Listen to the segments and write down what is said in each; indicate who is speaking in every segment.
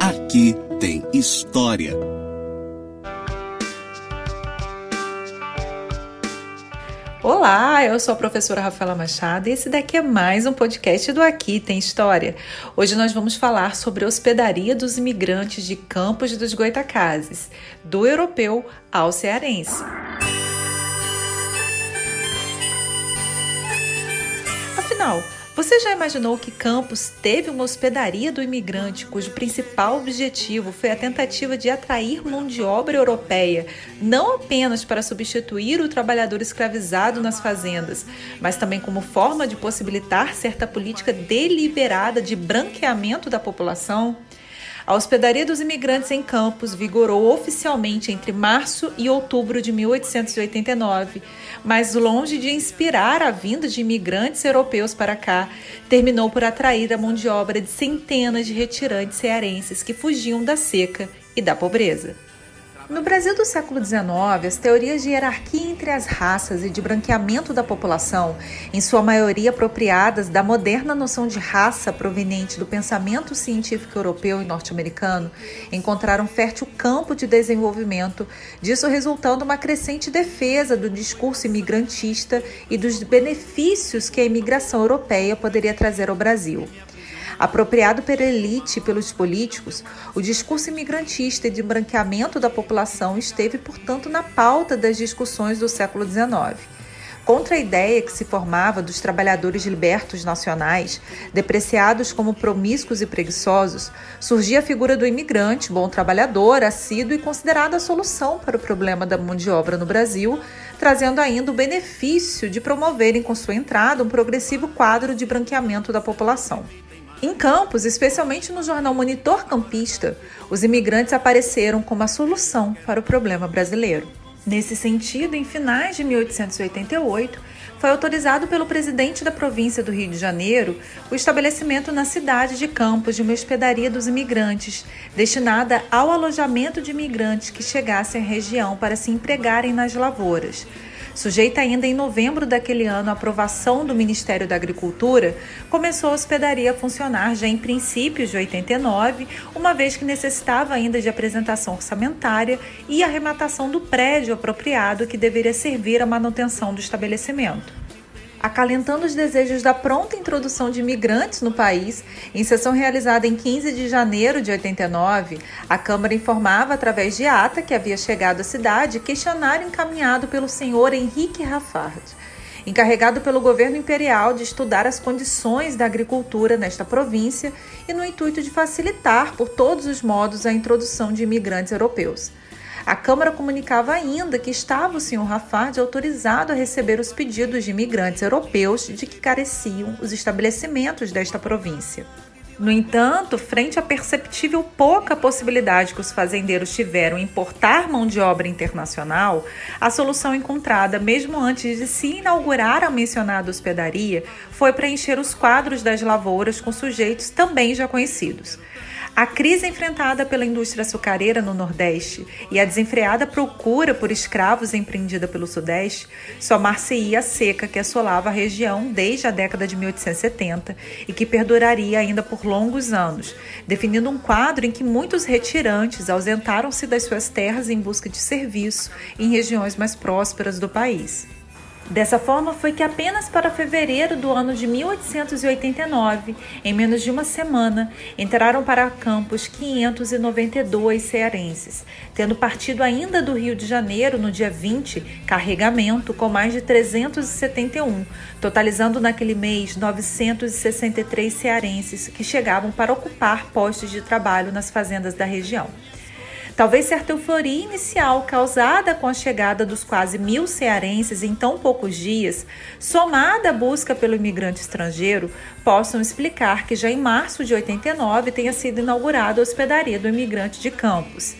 Speaker 1: Aqui tem história.
Speaker 2: Olá, eu sou a professora Rafaela Machado e esse daqui é mais um podcast do Aqui Tem História. Hoje nós vamos falar sobre a hospedaria dos imigrantes de Campos dos Goitacazes, do europeu ao cearense. Afinal, você já imaginou que Campos teve uma hospedaria do imigrante cujo principal objetivo foi a tentativa de atrair mão de obra europeia, não apenas para substituir o trabalhador escravizado nas fazendas, mas também como forma de possibilitar certa política deliberada de branqueamento da população? A hospedaria dos imigrantes em Campos vigorou oficialmente entre março e outubro de 1889, mas longe de inspirar a vinda de imigrantes europeus para cá, terminou por atrair a mão de obra de centenas de retirantes cearenses que fugiam da seca e da pobreza. No Brasil do século XIX, as teorias de hierarquia entre as raças e de branqueamento da população, em sua maioria apropriadas da moderna noção de raça proveniente do pensamento científico europeu e norte-americano, encontraram fértil campo de desenvolvimento, disso resultando uma crescente defesa do discurso imigrantista e dos benefícios que a imigração europeia poderia trazer ao Brasil. Apropriado pela elite e pelos políticos, o discurso imigrantista e de branqueamento da população esteve, portanto, na pauta das discussões do século XIX. Contra a ideia que se formava dos trabalhadores libertos nacionais, depreciados como promíscuos e preguiçosos, surgia a figura do imigrante, bom trabalhador, assíduo e considerado a solução para o problema da mão de obra no Brasil, trazendo ainda o benefício de promoverem com sua entrada um progressivo quadro de branqueamento da população. Em Campos, especialmente no jornal Monitor Campista, os imigrantes apareceram como a solução para o problema brasileiro. Nesse sentido, em finais de 1888, foi autorizado pelo presidente da província do Rio de Janeiro o estabelecimento na cidade de Campos de uma hospedaria dos imigrantes, destinada ao alojamento de imigrantes que chegassem à região para se empregarem nas lavouras. Sujeita ainda em novembro daquele ano à aprovação do Ministério da Agricultura, começou a hospedaria a funcionar já em princípios de 89, uma vez que necessitava ainda de apresentação orçamentária e arrematação do prédio apropriado que deveria servir à manutenção do estabelecimento acalentando os desejos da pronta introdução de imigrantes no país, em sessão realizada em 15 de janeiro de 89, a Câmara informava através de ata que havia chegado à cidade questionário encaminhado pelo senhor Henrique Raffard, encarregado pelo governo imperial de estudar as condições da agricultura nesta província e no intuito de facilitar por todos os modos a introdução de imigrantes europeus. A Câmara comunicava ainda que estava o senhor Rafard autorizado a receber os pedidos de imigrantes europeus de que careciam os estabelecimentos desta província. No entanto, frente à perceptível pouca possibilidade que os fazendeiros tiveram em importar mão de obra internacional, a solução encontrada, mesmo antes de se inaugurar a mencionada hospedaria, foi preencher os quadros das lavouras com sujeitos também já conhecidos. A crise enfrentada pela indústria açucareira no Nordeste e a desenfreada procura por escravos empreendida pelo Sudeste somar-se-ia a seca que assolava a região desde a década de 1870 e que perduraria ainda por longos anos, definindo um quadro em que muitos retirantes ausentaram-se das suas terras em busca de serviço em regiões mais prósperas do país. Dessa forma, foi que apenas para fevereiro do ano de 1889, em menos de uma semana, entraram para Campos 592 cearenses, tendo partido ainda do Rio de Janeiro no dia 20, carregamento com mais de 371, totalizando naquele mês 963 cearenses que chegavam para ocupar postos de trabalho nas fazendas da região. Talvez certa euforia inicial causada com a chegada dos quase mil cearenses em tão poucos dias, somada à busca pelo imigrante estrangeiro, possam explicar que já em março de 89 tenha sido inaugurada a hospedaria do imigrante de Campos.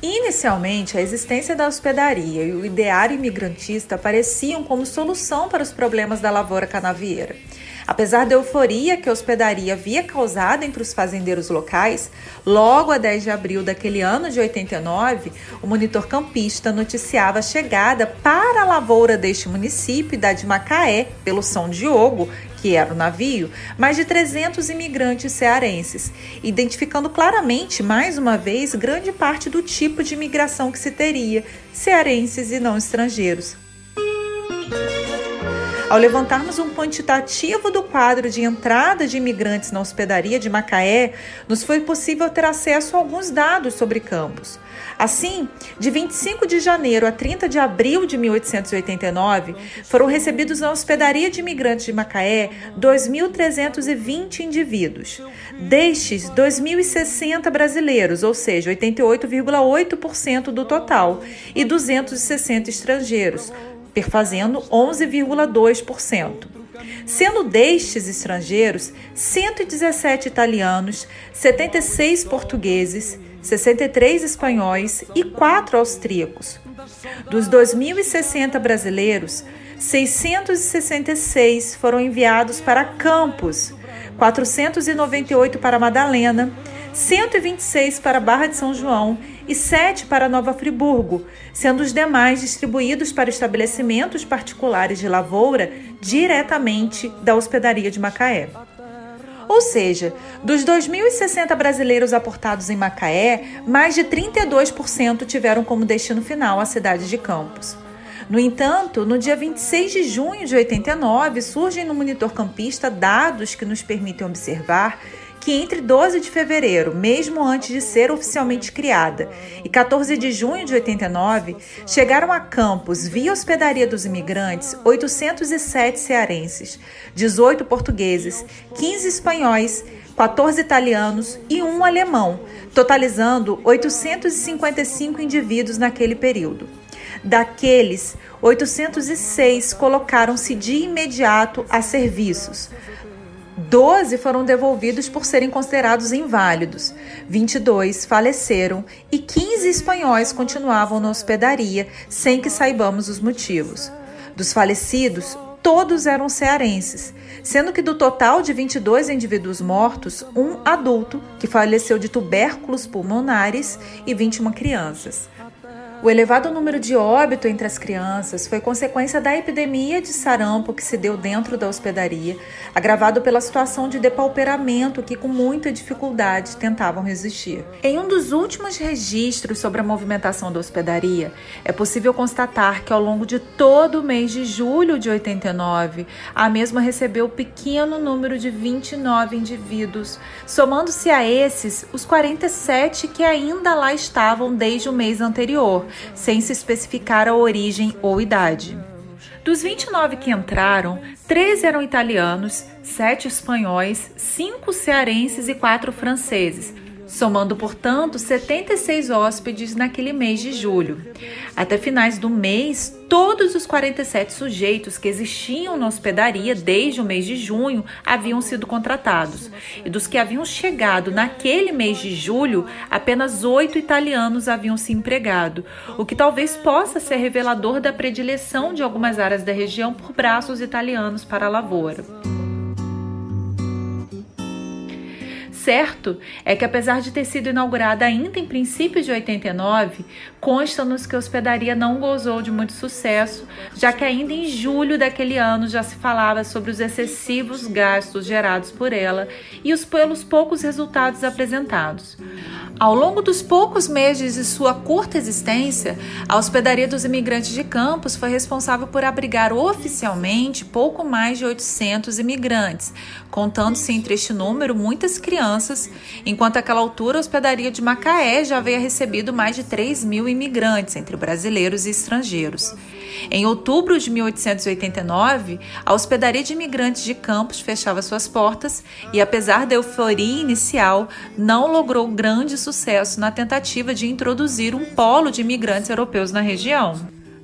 Speaker 2: Inicialmente, a existência da hospedaria e o ideário imigrantista pareciam como solução para os problemas da lavoura canavieira. Apesar da euforia que a hospedaria havia causado entre os fazendeiros locais, logo a 10 de abril daquele ano de 89, o monitor campista noticiava a chegada para a lavoura deste município da de Macaé, pelo São Diogo, que era o navio, mais de 300 imigrantes cearenses, identificando claramente, mais uma vez, grande parte do tipo de imigração que se teria, cearenses e não estrangeiros. Ao levantarmos um quantitativo do quadro de entrada de imigrantes na hospedaria de Macaé, nos foi possível ter acesso a alguns dados sobre Campos. Assim, de 25 de janeiro a 30 de abril de 1889, foram recebidos na hospedaria de imigrantes de Macaé 2.320 indivíduos. Destes, 2.060 brasileiros, ou seja, 88,8% do total, e 260 estrangeiros, perfazendo 11,2%. Sendo destes estrangeiros 117 italianos, 76 portugueses, 63 espanhóis e 4 austríacos. Dos 2.060 brasileiros, 666 foram enviados para Campos, 498 para Madalena, 126 para Barra de São João e 7 para Nova Friburgo, sendo os demais distribuídos para estabelecimentos particulares de lavoura diretamente da hospedaria de Macaé. Ou seja, dos 2.060 brasileiros aportados em Macaé, mais de 32% tiveram como destino final a cidade de Campos. No entanto, no dia 26 de junho de 89, surgem no monitor campista dados que nos permitem observar que entre 12 de fevereiro, mesmo antes de ser oficialmente criada, e 14 de junho de 89, chegaram a Campos, via hospedaria dos imigrantes, 807 cearenses, 18 portugueses, 15 espanhóis, 14 italianos e um alemão, totalizando 855 indivíduos naquele período. Daqueles, 806 colocaram-se de imediato a serviços. 12 foram devolvidos por serem considerados inválidos, 22 faleceram e 15 espanhóis continuavam na hospedaria sem que saibamos os motivos. Dos falecidos, todos eram cearenses, sendo que do total de 22 indivíduos mortos, um adulto, que faleceu de tubérculos pulmonares, e 21 crianças. O elevado número de óbito entre as crianças foi consequência da epidemia de sarampo que se deu dentro da hospedaria, agravado pela situação de depauperamento que, com muita dificuldade, tentavam resistir. Em um dos últimos registros sobre a movimentação da hospedaria, é possível constatar que, ao longo de todo o mês de julho de 89, a mesma recebeu pequeno número de 29 indivíduos, somando-se a esses os 47 que ainda lá estavam desde o mês anterior sem se especificar a origem ou idade. Dos 29 que entraram, 13 eram italianos, 7 espanhóis, 5 cearenses e 4 franceses, somando, portanto, 76 hóspedes naquele mês de julho. Até finais do mês, todos os 47 sujeitos que existiam na hospedaria desde o mês de junho haviam sido contratados. E dos que haviam chegado naquele mês de julho, apenas oito italianos haviam se empregado, o que talvez possa ser revelador da predileção de algumas áreas da região por braços italianos para a lavoura. Certo é que, apesar de ter sido inaugurada ainda em princípios de 89, consta-nos que a hospedaria não gozou de muito sucesso, já que ainda em julho daquele ano já se falava sobre os excessivos gastos gerados por ela e os pelos poucos resultados apresentados. Ao longo dos poucos meses de sua curta existência, a Hospedaria dos Imigrantes de Campos foi responsável por abrigar oficialmente pouco mais de 800 imigrantes, contando-se entre este número muitas crianças, enquanto àquela altura a Hospedaria de Macaé já havia recebido mais de 3 mil imigrantes, entre brasileiros e estrangeiros. Em outubro de 1889, a Hospedaria de Imigrantes de Campos fechava suas portas e, apesar da euforia inicial, não logrou grande sucesso na tentativa de introduzir um polo de imigrantes europeus na região.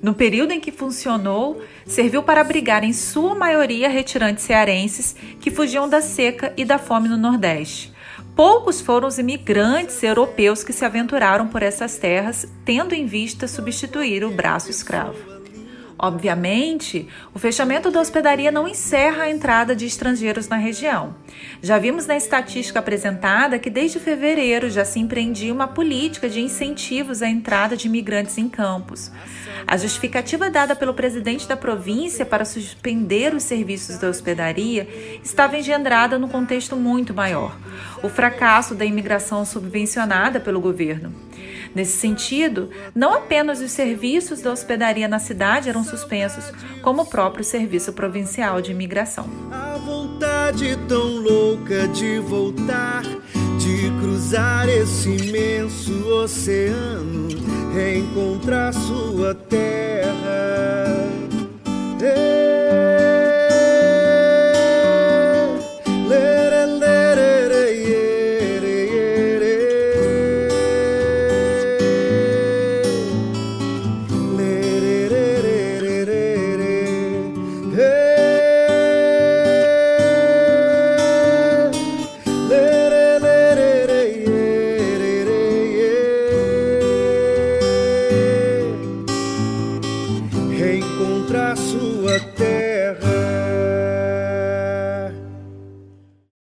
Speaker 2: No período em que funcionou, serviu para abrigar em sua maioria retirantes cearenses que fugiam da seca e da fome no Nordeste. Poucos foram os imigrantes europeus que se aventuraram por essas terras, tendo em vista substituir o braço escravo. Obviamente, o fechamento da hospedaria não encerra a entrada de estrangeiros na região. Já vimos na estatística apresentada que desde fevereiro já se empreendia uma política de incentivos à entrada de imigrantes em campos. A justificativa dada pelo presidente da província para suspender os serviços da hospedaria estava engendrada num contexto muito maior: o fracasso da imigração subvencionada pelo governo. Nesse sentido, não apenas os serviços da hospedaria na cidade eram suspensos, como o próprio Serviço Provincial de Imigração.
Speaker 3: A vontade tão louca de voltar, de cruzar esse imenso oceano, reencontrar sua terra.